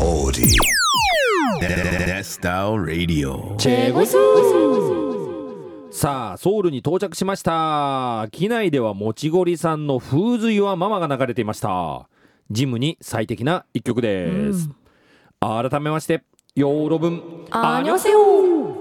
Audi. Style Radio. チェゴスさあソウルに到着しました。機内ではもちごりさんの「風水はママ」が流れていました。ジムに最適な一曲です、改めましてヨーロ分。アニョセヨ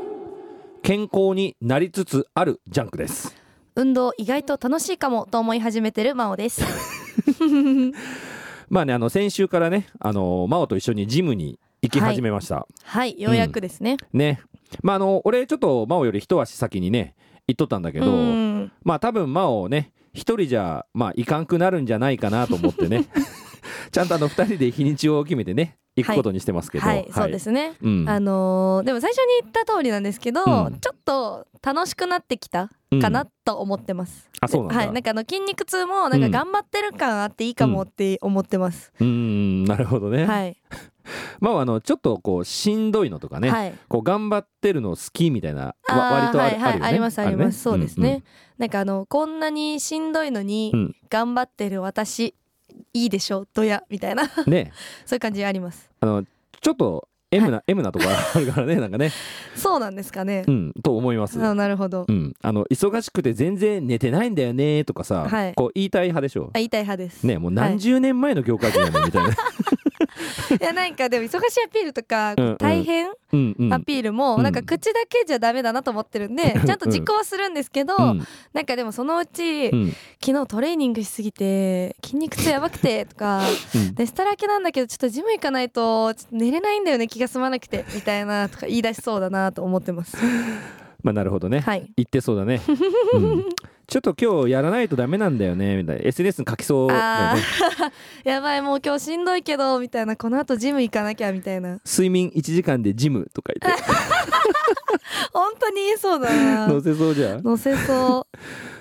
健康になりつつあるジャンクです。運動意外と楽しいかもと思い始めてる真央です まあねあの先週からねあの真央と一緒にジムに行き始めました、はい。ようやくですね、ね。まああの俺ちょっと真央より一足先にね行っとったんだけど、うん。まあ多分真央ね一人じゃまあいかんくなるんじゃないかなと思ってね。ちゃんとあの二人で日にちを決めてね行くことにしてますけど。はい、そうですね、うん。あのーでも最初に言った通りなんですけど、うん。ちょっと楽しくなってきたかなと思ってます、あそうなんだ。はいなんかあの筋肉痛もなんか頑張ってる感あっていいかもって思ってます、うーん。なるほどね、はい。まああのちょっとこうしんどいのとかね、はい。こう頑張ってるの好きみたいな割とある,、はいはいあね。ありますあります、そうですね、ん。なんかあのこんなにしんどいのにうん。頑張ってる私いいでしょ？どや？みたいな。そういう感じあります。あのちょっと M な、M なとこあるからねなんかね。そうなんですかね。う、んと思います。あなるほど、うん、あの忙しくて全然寝てないんだよねとかさ、はい。こう言いたい派でしょ？あ言いたい派です。ねもう何十年前の業界人やねんみたいな、い やなんかでも忙しいアピールとか大変アピールもうん。なんか口だけじゃダメだなと思ってるんでちゃんと実行はするんですけどうん。なんかでもそのうちうん。昨日トレーニングしすぎて筋肉痛やばくてとかうん。でしたらけなんだけどちょっとジム行かないと寝れないんだよね気が済まなくてみたいなとか言い出しそうだなと思ってます。まあなるほどね、はい。言ってそうだね、うんちょっと今日やらないとダメなんだよねみたいな。SNS に書きそうだよあねー。やばいもう今日しんどいけどみたいな。この後ジム行かなきゃみたいな。睡眠1時間でジムとか言って。本当に言いそうだな。載せそうじゃん。乗せそ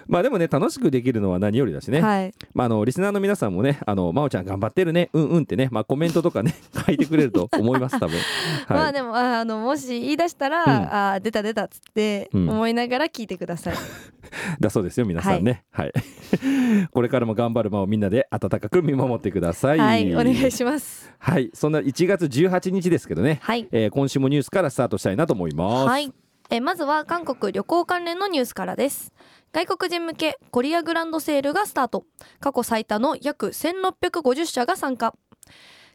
まあでもね楽しくできるのは何よりだしう、ね、はい。まあ、あのリスナーの皆さんもね「あの真央ちゃん頑張ってるね。うんうん」ってね、まあ、コメントとかね書いてくれると思います多分、はい。まあでもああのもし言い出したら、うん。あー出た出たっつってうん。思いながら聞いてください、だそうですよ皆さんね。はい、これからも頑張る間をみんなで温かく見守ってください。はいお願いします。はい。そんな1月18日ですけどね、はい。えー今週もニュースからスタートしたいなと思います。はい。えまずは韓国旅行関連のニュースからです。外国人向けコリアグランドセールがスタート。過去最多の約1650社が参加。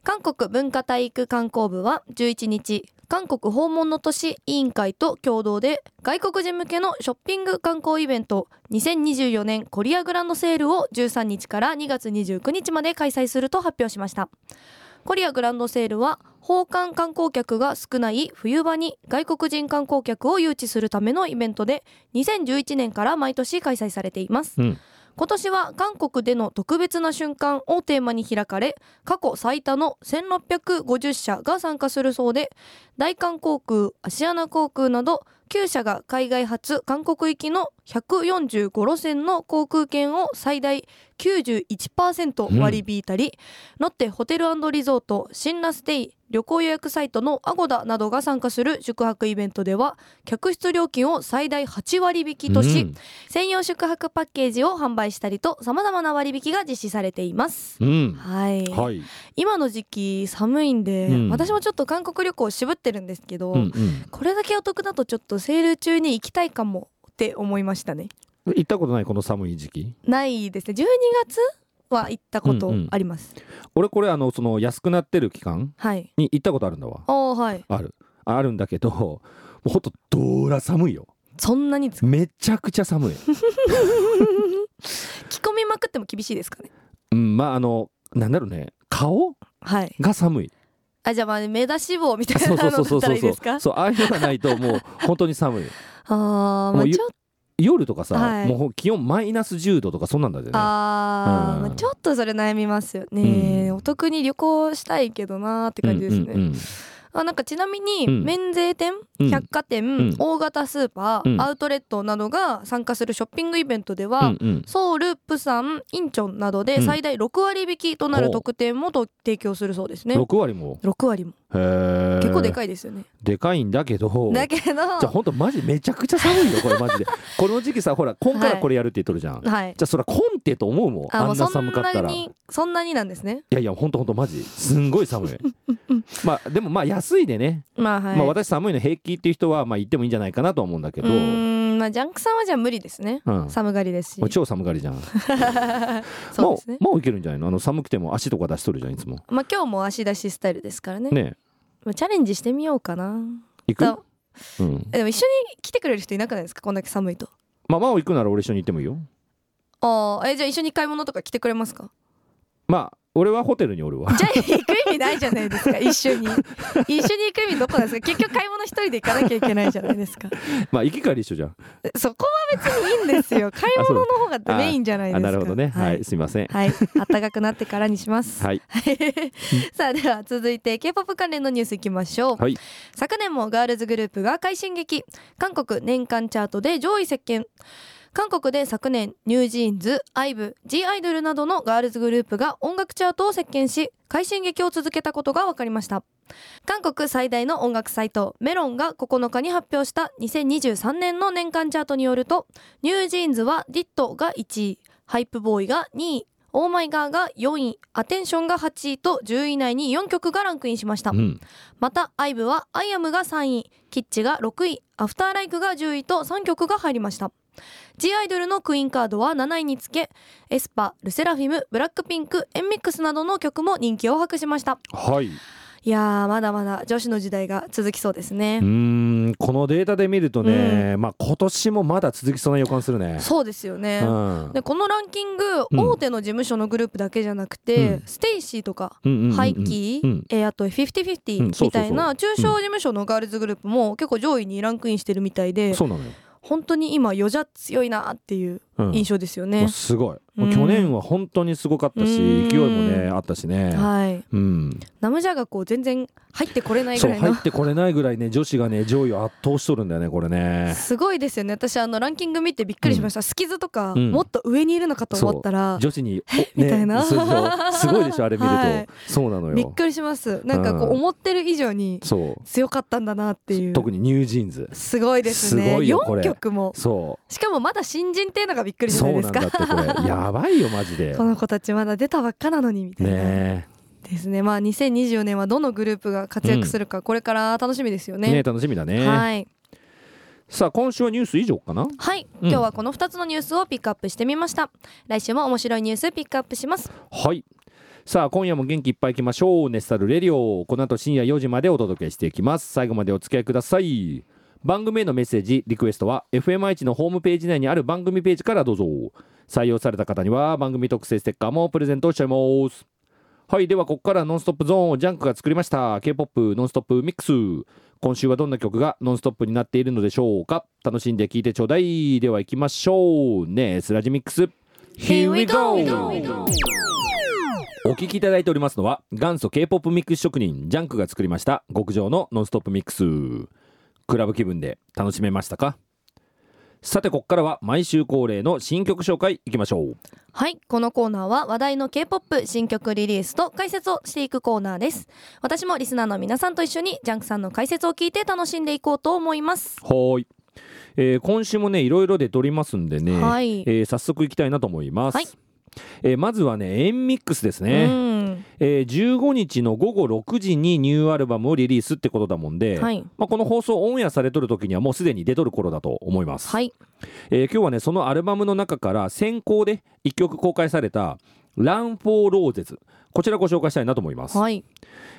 韓国文化体育観光部は11日韓国訪問の都市委員会と共同で外国人向けのショッピング観光イベント2024年コリアグランドセールを13日から2月29日まで開催すると発表しました。コリアグランドセールは訪韓観光客が少ない冬場に外国人観光客を誘致するためのイベントで2011年から毎年開催されています、うん。今年は韓国での特別な瞬間をテーマに開かれ過去最多の1650社が参加するそうで大韓航空アシアナ航空など9社が海外発韓国行きの145路線の航空券を最大91%割り引いたり、ロッテホテルリゾート新羅ステイ旅行予約サイトのアゴダなどが参加する宿泊イベントでは客室料金を最大8割引きとし、うん。専用宿泊パッケージを販売したりと様々な割引が実施されています。うん。はい、はい。今の時期寒いんで、うん。私もちょっと韓国旅行渋ってるんですけど、うんうん。これだけお得だとちょっとセール中に行きたいかもって思いましたね。行ったことないこの寒い時期？ないですね。12月？は行ったことあります、俺これあのその安くなってる期間はい。に行ったことあるんだわ。ああはい。ある。あるんだけどもうほんとどーら寒いよ。そんなにめちゃくちゃ寒い。着込みまくっても厳しいですかね？うんまああのなんだろうね。顔はい。が寒い。あじゃあまあ目出し帽みたいそうそうなのだったそうそう。そうらいいですか？そうああいうのがないともう本当に寒い。あーまもうゆあちょっ夜とかさ、はい。もう気温マイナス10度とかそんなんだよね。あー、うん。まあちょっとそれ悩みますよね、うん。お得に旅行したいけどなーって感じですね、うんうんうん。あなんかちなみにうん。免税店、うん。百貨店、うん。大型スーパー、うん。アウトレットなどが参加するショッピングイベントでは、うんうん。ソウル、プサン、インチョンなどでうん最大6割引きとなる特典もと提供するそうですね。6割も6割も結構でかいいですよね。でかいんだけど。だけど、じゃあほんとマジめちゃくちゃ寒いよこれマジで。この時期さほら今からこれやるって言っとるじゃん、はい。じゃあそらコンテと思うもんあんな寒かったら。いなにそんなになんですね。やいやほんとほんとマジ。すんごい寒い。まあでもまあ安いでね、まあはい、まあ私寒いの平気っていう人はまあ行ってもいいんじゃないかなと思うんだけうど、ーんまあジャンクさんはじゃあ無理ですね、うん。寒がりですし。もう超寒がりじゃん。そうですね。もうもういけるんじゃないの？あの寒くても足とか出しとるじゃんいつも。まあ今日も足出しスタイルですからね。ねまあチャレンジしてみようかな。行く？だう。ん。えでも一緒に来てくれる人いなくないですか？こんだけ寒いと。まあ真央行くなら俺一緒に行ってもいいよ。ああえじゃあ一緒に買い物とか来てくれますか？まあ俺はホテルにおるわ。じゃあ行く意味ないじゃないですか。一緒に。一緒に行く意味どこなんですか。結局買い物一人で行かなきゃいけないじゃないですか。まあ行き帰り一緒じゃん。そこは別にいいんですよ。買い物の方がメインじゃないですか。あなるほどね。ははいい、すいません。はい、暖かくなってからにします。はい。さあでは続いて K-POP 関連のニュースいきましょう、はい。昨年もガールズグループが快進撃。韓国年間チャートで上位席巻韓国で昨年 NewJeans、IVE、G アイドルなどのガールズグループが音楽チャートを席巻し快進撃を続けたことが分かりました。韓国最大の音楽サイトメロンが9日に発表した2023年の年間チャートによると NewJeans はディットが1位 Hype Boy が2位 OMG が4位 Attention が8位と10位以内に4曲がランクインしました。うん。また IVE は I AM が3位 Kitsch が6位 After LIKE が10位と3曲が入りました G アイドルの Queencard は7位につけエスパルセラフィムブラックピンクエンミックスなどの曲も人気を博しました。はい。いやーまだまだ女子の時代が続きそうですね。うーんこのデータで見るとね、まあ今年もまだ続きそうな予感するね。そうですよね、うん。でこのランキング、うん。大手の事務所のグループだけじゃなくて、うん。ステイシーとか、うんうんうんうん。ハイキー、うん。えーあとうん。50/50そうそうそう。みたいな中小事務所のガールズグループも結構上位にランクインしてるみたいで、そうなのよ。本当に今余じゃ強いなっていう印象ですよもねう。すごい。もううん。去年は本当にすごかったし、うん。勢いもねあったしね。はい、うん。ナムジャがこう全然入ってこれないぐらいの。入ってこれないぐらいね女子がね上位を圧倒しとるんだよねこれね。すごいですよね。私あのランキング見てびっくりしました、スキズとか、うん。もっと上にいるのかと思ったら。女子におみたいな。そうそうすごいでしょあれ見ると、はい。そうなのよ。びっくりします。なんかこううん。思ってる以上に。強かったんだなっていう。特にニュージーンズ。すごいですね。すごいよこれ。4曲も。そしかもまだ新人っていうのがびっくう。りじゃないうですかやばいよマジで。この子たちまだ出たばっかなのにみたいな、ねですねまあ2024年はどのグループが活躍するか、これから楽しみですよえねねえ楽しみだね。はいさあ今週はニュース以上かな？はい、うん今日はこの2つのニュースをピックアップしてみました来週も面白いニュースピックアップしますはい。さあ今夜も元気いっぱいいきましょう。ネスタルレディオ。この後深夜4時までお届けしていきます。最後までお付き合いください。番組へのメッセージ、リクエストは FMI のホームページ内にある番組ページからどうぞ。採用された方には番組特製ステッカーもプレゼントしちゃいます。はい、ではここからノンストップゾーンをジャンクが作りました。K-POP ノンストップミックス。今週はどんな曲がノンストップになっているのでしょうか楽しんで聴いてちょうだい。では行きましょう。ネスラジミックス。Here we go! お聞きいただいておりますのは元祖 K-POP ミックス職人ジャンクが作りました極上のノンストップミックスクラブ気分で楽しめましたか？さてここからは毎週恒例の新曲紹介いきましょう。はいこのコーナーは話題の K-POP 新曲リリースと解説をしていくコーナーです。私もリスナーの皆さんと一緒にジャンクさんの解説を聞いて楽しんでいこうと思います。はーい、えー今週もねいろいろで撮りますんでね、はい。えー早速いきたいなと思います、はいえーまずはねエンミックスですうね、ん。えー15日の午後6時にニューアルバムをリリースってことだもんで、はい。まあ、この放送オンエアされとる時にはもうすでに出とる頃だと思います、はい。えー今日はねそのアルバムの中から先行で1曲公開された「ラン・フォー・ローゼズ」こちらご紹介したいなと思います、はい。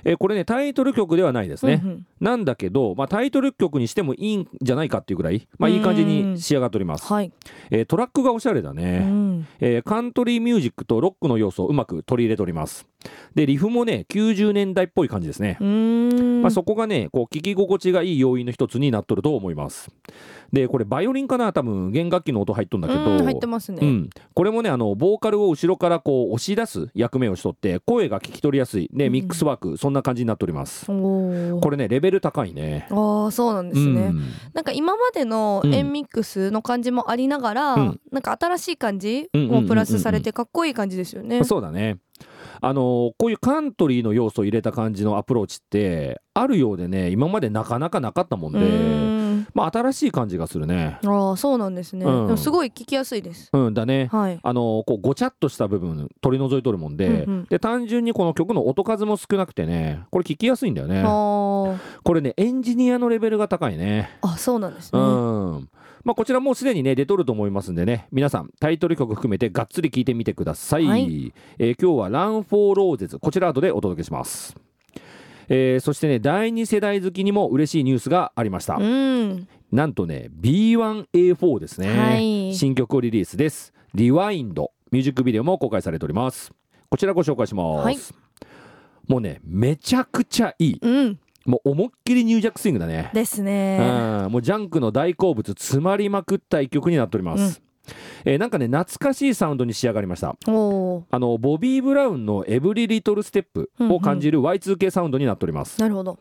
えーこれねタイトル曲ではないですね、うんうん。なんだけど、まあ、タイトル曲にしてもいいんじゃないかっていうぐらい、まあ、いい感じに仕上がっております、はい、えートラックがおしゃれだうね、ん、えーカントリーミュージックとロックの要素をうまく取り入れておりますでリフもね90年代っぽい感じですね、まあ、そこがねこう聴き心地がいい要因の一つになっとると思います。でこれバイオリンかな多分弦楽器の音入っとんだけど。うん入ってますね、うん、これもねあのボーカルを後ろからこう押し出す役目をしとって声が聞き取りやすい。でうん。ミックスワーク、そんな感じになっております。おこれねレベル高いね。ああそうなんですね、うん。なんか今までのうん。エンミックスの感じもありながら、うん。なんか新しい感じもプラスされてかっこいい感じですよね。そうだねあのこういうカントリーの要素を入れた感じのアプローチってあるようでね今までなかなかなかったもんでまあ新しい感じがするね。ああそうなんですね、うん。でもすごい聞きやすいです。うんだね。はい。あのこうごちゃっとした部分取り除いとるもんで,、うんうん。で単純にこの曲の音数も少なくてねこれ聞きやすいんだよね。これねエンジニアのレベルが高いね。あそうなんですうね、んまあこちらもうすでにね出とると思いますんでね。皆さんタイトル曲含めてがっつり聞いてみてください、はい。えー今日は「ラン・フォー・ローゼズ」こちら後でお届けします。えーそしてね第2世代好きにも嬉しいニュースがありました、うん。なんとね B1A4 ですね、はい。新曲をリリースです。リワインドミュージックビデオも公開されております。こちらご紹介します、はい。もうねめちゃくちゃいい。うんもう思いっきりニュージャックスイングだね。ですね。うん。もうジャンクの大好物詰まりまくった一曲になっております、えーなんかね懐かしいサウンドに仕上がりました。あのボビー・ブラウンの「エブリ・リトル・ステップ」を感じる Y2K サウンドになっております、なるほど。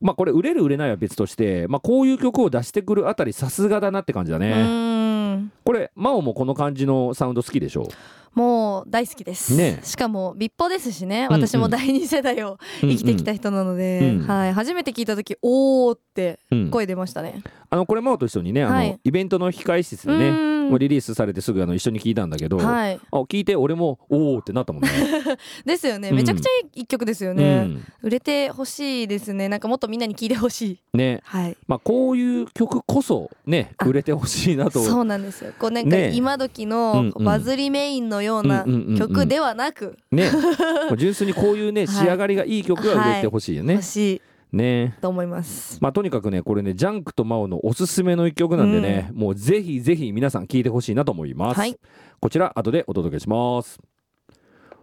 まあこれ売れる売れないは別として、まあ、こういう曲を出してくるあたりさすがだなって感じだうね、これ真央もこの感じのサウンド好きでしょもう大好きです、ね。しかも立派ですしね。うんうん。私も第二世代を生きてきた人なので、うんうん。はい、初めて聞いた時おーってうん。うん声出ましたね、あのこれ真央と一緒にねあの、はい。イベントの控え室でうねリリースされてすぐあの一緒に聞いたんだけど、はい。あ聞いて俺もおおってなったもんね。ですよね。うん。めちゃくちゃいい一曲ですようね、ん。売れてほしいですね。なんかもっとみんなに聞いてほしい。ね。はい。まあ、こういう曲こそねあ売れてほしいなと。そうなんですよ。こうなんかね。今時うんのうん。バズりメインのようなうんうんうんうん。曲ではなく。ね。純粋にこういうね はい。仕上がりがいい曲が売れてほしいよね。欲しい。ね。と思います。まあ、とにかくねこれねジャンクとマオのおすすめの一曲なんでね、もうぜひぜひ皆さん聴いてほしいなと思います、はい。こちら後でお届けします。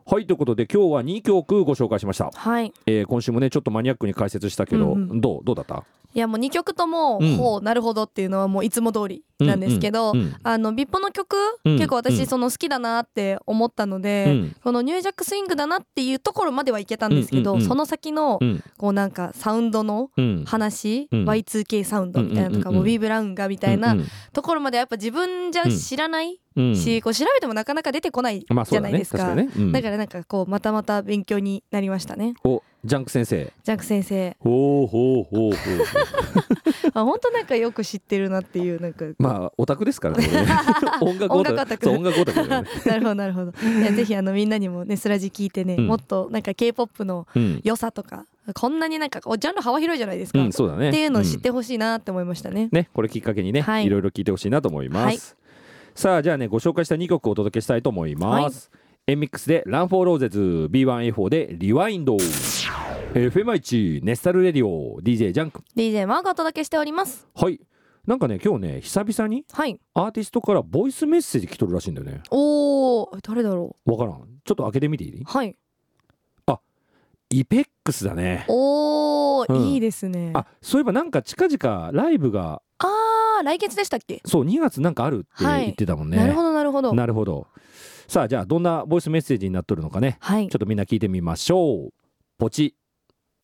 はいということで今日は2曲ご紹介しました、はい。えー今週もねちょっとマニアックに解説したけど、うんうん。どう？どうだった？いやもう2曲とも、うん。ほうなるほどっていうのはもういつも通りなんですけど、うんうんあのビッポの曲、うん結構うん私その好きだなって思ったので、うん。このニュージャックスイングだなっていうところまではいけたんですけど、うんうんうん。その先のうんこうなんかサウンドのうん。話、うん。Y2K サウンドみたいなとか、ボビー・ブラウンがみたいなうんところまではやっぱ自分じゃ知らないうん。し、こう調べてもなかなか出てこないじゃないですか,、確かにね、うん。だからなんかこうまたまた勉強になりましたね。おジャンク先生。ジャンク先生。ほうほうほうほう あ本当なんかよく知ってるなっていうなんかまあオタクですからね。音楽オタク。音楽オタク。なるほどなるほど。いやぜひあのみんなにもねスラジ聞いてね、うん。もっとなんか K-POP のうん。良さとかこんなになんかおジャンル幅広いじゃないですか、うん、そうだね。っていうのを知っんてほしいなって思いましたね、ねこれきっかけにね、はい。い、ろいろ聞いてほしいなと思います、はい。さあじゃあねご紹介した2曲をお届けしたいと思います、エンミックスでランフォーローゼズ B1A4 でリワインド。FM1 ネスタルレディオ DJ ジョンク。DJ マーがお届けしております。はい。なんかね今日ね久々にはい。アーティストからボイスメッセージ来とるらしいんだよね。おー誰だろわからん。ちょっと開けてみていい？うはい。イペックスだね。おー、うん。いいですね。ああそういえばなんか近々ライブがあー来月でしたっけ？そう2月なんかあるってはい。言ってたもんね、なるほどなるほど。なるほどさあじゃあどんなボイスメッセージになっとるのかね、はい、ちょっとみんな聞いてみましょう。ポチ。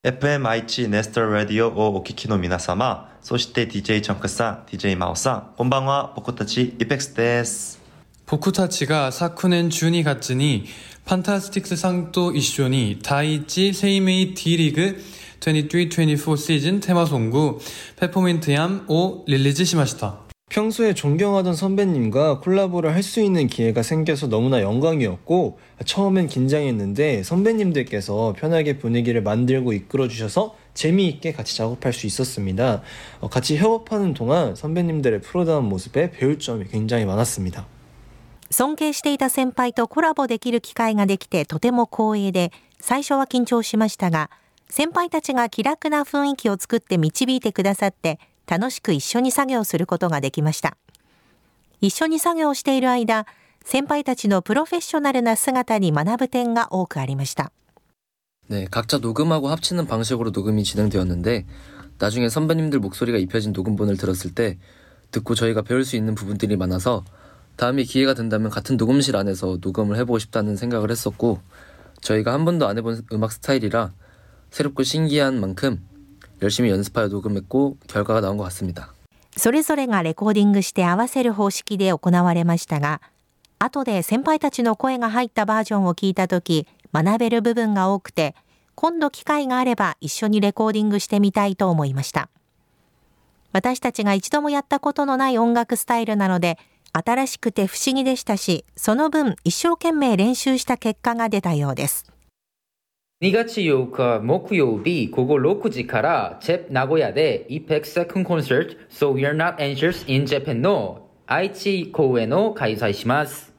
FMIC ネストラディオをお聞きの皆様そして DJ ジョンクさん DJ マオさんこんばんは。僕たちイペックスです。僕たちが昨年12月にファンタスティックスさんと一緒に第一生命 D リーグ23-24シーズンテーマソングペポミントヤンをリリースしました。 평소에 존경하던 선배님과 콜라보를 할 수 있는 기회가 생겨서 너무나 영광이었고 처음엔 긴장했는데 선배님들께서 편하게 분위기를 만들고 이끌어 주셔서 재미있게 같이 작업할 수 있었습니다. 어, 같이 협업하는 동안 선배님들의 프로다운 모습에 배울 점이 굉장히 많았습니다. 尊敬していた先輩とコラボできる機会ができてとても光栄で、最初は緊張しましたが、先輩たちが気楽な雰囲気を作って導いてくださって、 楽しく一緒に作業することができました。一緒に作業している間、先輩たちのプロフェッショナルな姿に学ぶ点が多くありました。 네, 각자 녹음하고 합치는 방식으로 녹음이 진행되었는데 나중에 선배님들 목소리가 입혀진 녹음본을 들었을 때 듣고 저희가 배울 수 있는 부분들이 많아서 다음에 기회가 된다면 같은 녹음실 안에서 녹음을 해보고 싶다는 생각을 했었고 저희가 한 번도 안 해본 음악 스타일이라 새롭고 신기한 만큼 열심히 연습하여 녹음했고 결과가 나온 것 같습니다. それぞれがレコーディングして合わせる方式で行われましたが、後で先輩たちの声が入ったバージョンを聞いたとき、学べる部分が多くて、今度機会があれば一緒にレコーディングしてみたいと思いました。 私たちが一度もやったことのない音楽スタイルなので、新しくて不思議でしたし、その分一生懸命練習した結果が出たようです。 2月8日木曜日午後6時から JEP 名古屋で EPEX Second Concert So We're Not Anxious in Japan の愛知公演を開催します。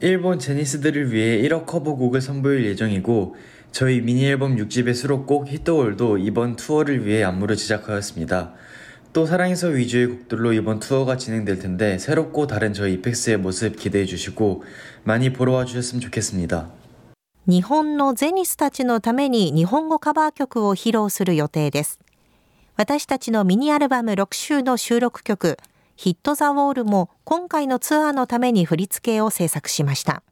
일본 제니스들을 위해 1억 커버곡을 선보일 예정이고 저희 미니 앨범 6집의 수록곡 히트월도 이번 투어를 위해 안무를 제작하였습니다. 또 사랑해서 위주의 곡들로 이번 투어가 진행될 텐데 새롭고 다른 저희 이펙스의 모습 기대해 주시고 많이 보러 와 주셨으면 좋겠습니다. 日本のゼニスたちのために日本語カバー曲を披露する予定です。私たちのミニアルバム6週の収録曲、ヒット・ザ・ウォールも今回のツアーのために振り付けを制作しました。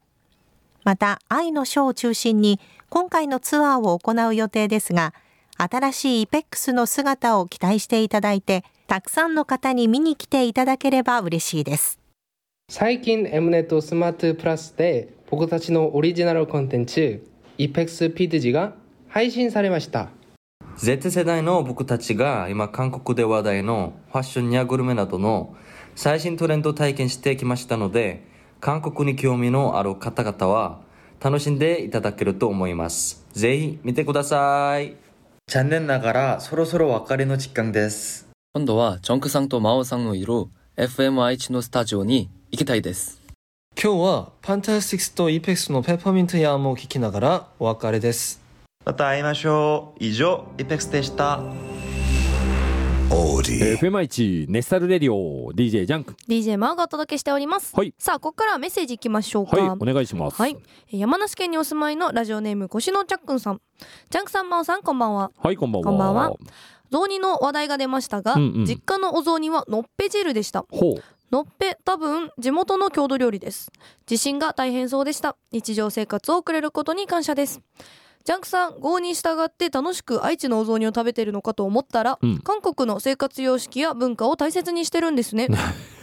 また、愛の書を中心に今回のツアーを行う予定ですが、新しいイペックスの姿を期待していただいて、たくさんの方に見に来ていただければ嬉しいです。最近 Mnet スマートプラスで僕たちのオリジナルコンテンツ EPEX ピートジが配信されました。Z 世代の僕たちが今韓国で話題のファッションやグルメなどの最新トレンドを体験してきましたので韓国に興味のある方々は楽しんでいただけると思います。ぜひ見てください。残念ながらそろそろ別れの時間です。今度はジョンクさんとマオさんのいる FM 愛知のスタジオに行きたいです。今日はパンタスティクスとイーペックスのペッパーミントヤームを聞きながらお別れです。また会いましょう。以上イペックスでした FM1 ネスタルレディオ DJ ジョンク。DJ マーがお届けしております、はい。さあここからはメッセージいきましょうか。はいお願いします。はい。山梨県にお住まいのラジオネーム腰のチャックンさん。ジャンクさんマオさんこんばんは。はいこんばんは。こんばんは。雑煮の話題が出ましたが、うんうん。実家のお雑煮はのっぺ汁でした。ほうのっぺ多分地元の郷土料理です。地震が大変そうでした。日常生活を送れることに感謝です。ジャンクさん号に従って楽しく愛知のお雑煮を食べてるのかと思ったら、うん。韓国の生活様式や文化を大切にしてるんですね。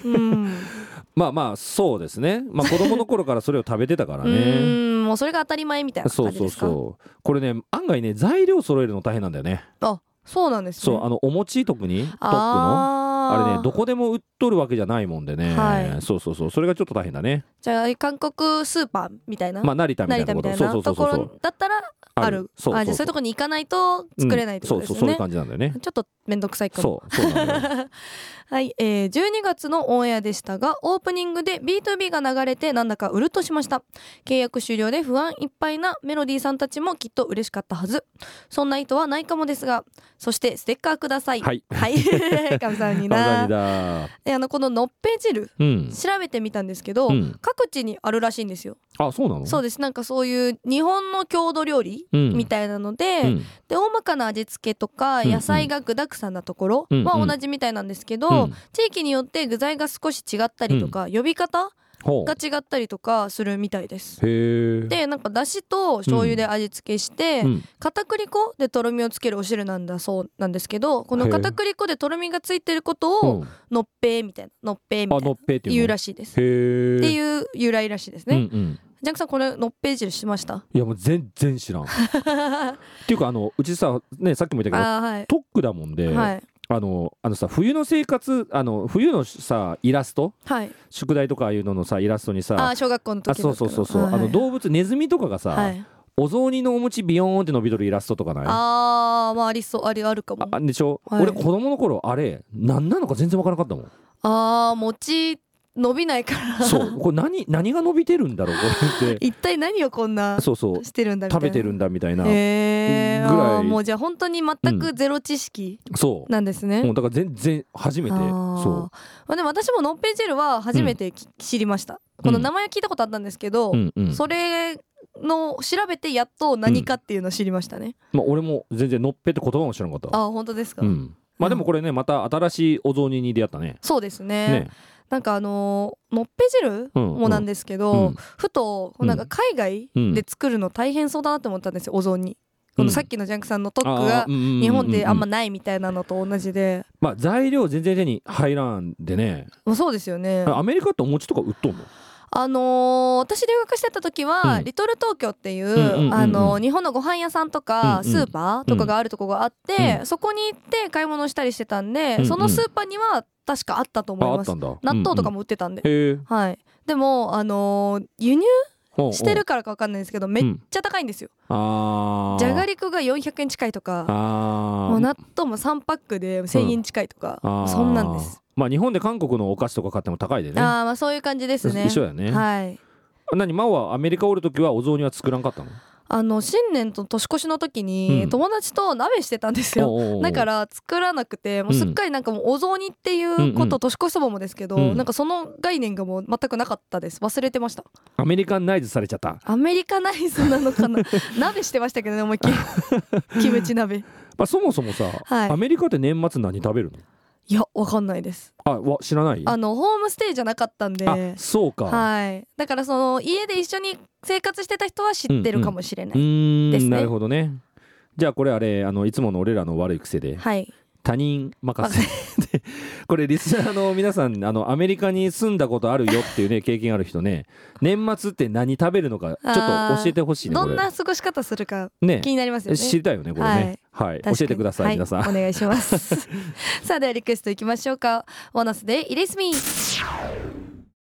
うん。まあまあそうですね。まあ子供の頃からそれを食べてたからうねーん。もうそれが当たり前みたいなそうそう感じですか？そうこれね案外ね材料揃えるの大変なんだよね。あそうなんですね。そうあのお餅特にトップのあれねどこでも売っとるわけじゃないもんでね、はい。そうそうそう。それがちょっと大変だね。じゃあ韓国スーパーみたいな、まあ成田みたいなこところだったらある。そうそうあじゃあそういうところに行かないと作れないってことですよね、うん。そうそうそういう感じなんだよね。ちょっとめんどくさいかも。そうそうなんだよ はい、えー、12月のオンエアでしたがオープニングで B2B が流れてなんだかうるっとしました。契約終了で不安いっぱいなメロディーさんたちもきっと嬉しかったはず。そんな意図はないかもですがそしてステッカーください。はい、はい、カムさんになあのこののっぺ汁、うん、調べてみたんですけど、うん、各地にあるらしいんですよ。あそうなの？そうです。なんかそういう日本の郷土料理みたいなので、うん、で大まかな味付けとか野菜が具だくさんなところは同じみたいなんですけど、うん。地域によって具材が少し違ったりとか、呼び方が違ったりとかするみたいです。でなんかだしと醤油で味付けして、うん。片栗粉でとろみをつけるお汁なんだそうなんですけどこの片栗粉でとろみがついてることをうん。のっぺーみたいなのっぺーみたいなっていうらしいです。っていう由来らしいですね。うんうん。ジャンクさんこれのっぺー汁しました？いやもう全然知らん。っていうかあのうちさねさっきも言ったけどはい。トックだもんで、はいあのあのさ冬の生活あの冬のさイラスト？はい。宿題とかいうののさイラストにさあー小学校の時あそうそうそうそう、はいあの動物ネズミとかがさ、はい。お雑煮のお餅ビヨーンって伸びとるイラストとかない？ああーまあありそう。ありあるかも。でしょ、はい。俺子供の頃あれ何なのか全然わからなかったもん。あー餅伸びないから。そう。これ何何が伸びてるんだろう？これって。一体何をこんなそうそう。してるんだ食べてるんだみたいな、ぐらい。もうじゃあ本当に全くゼロ知識そう。なんですね、もうだから全然初めて。そまあ、でも私ものっぺい汁は初めてき、知りました。この名前は聞いたことあったんですけど、う、うん。うん。それの調べてやっと何かっていうのを知りましたね、まあ、俺も全然のっぺって言葉も知らなかった。あ本当ですか、うん。まあでもこれねまた新しいお雑煮に出会ったね。そうですね。ねなんかあのーのっぺ汁うんもなんですけど、うん。ふとなんか海外で作るの大変そうだなって思ったんですよお雑煮。このさっきのジャンクさんの特区があーうんうんうんうん。日本であんまないみたいなのと同じで、まあ材料全然手に入らんでね。まあ、そうですよね。アメリカってお餅とか売っとんの？あのー私留学してた時は、うん。リトル東京っていう、んうんうんうんあのー日本のご飯屋さんとか、うんうん。スーパーとかがあるとこがあって、うん。そこに行って買い物したりしてたんで、うんうん。そのスーパーには確かあったと思います。納豆とかもも売ってたんで、へえ。はい。でもあのー輸入してるからか分かんないんですけどめっちゃ高いんですよ、あー。じゃがりこが400円近いとかもう納豆も3パックで1000円近いとか、あー。そんなんです、まあ日本で韓国のお菓子とか買っても高いでね。ああまあそういう感じですね。一緒やね。はい。何？真央はアメリカおる時はお雑煮は作らんかったの？あの新年と年越しの時うん。に友達と鍋してたんですよ、おうおうおう。だから作らなくてもうすっかりなんかもうお雑煮っていうこうんうん。と年越しそばもですけど、うん。なんかその概念がもう全くなかったです。忘れてました。アメリカンナイズされちゃった。アメリカナイズなのかな？鍋してましたけどね思いっきり。キムチ鍋。まあそもそもさ、はい。アメリカって年末何食べるの？いやわかんないです。あわ知らない？あのホームステイじゃなかったんで。あそうか、はい。だからその家で一緒に生活してた人は知ってるかもしれなうい、ですね。ーんなるほどね。じゃあこれあれあのいつもの俺らの悪い癖で。はい他人任せ。でこれリスナーの皆さんあのアメリカに住んだことあるよっていうね経験ある人ね年末って何食べるのかちょっと教えてほしいねどんな過ごし方するかね。気になりますよね。知りたいよねこれね。はい、確かに。教えてください、はい。皆さん。お願いします。さあではリクエストいきましょうか。ワナスでイレスミー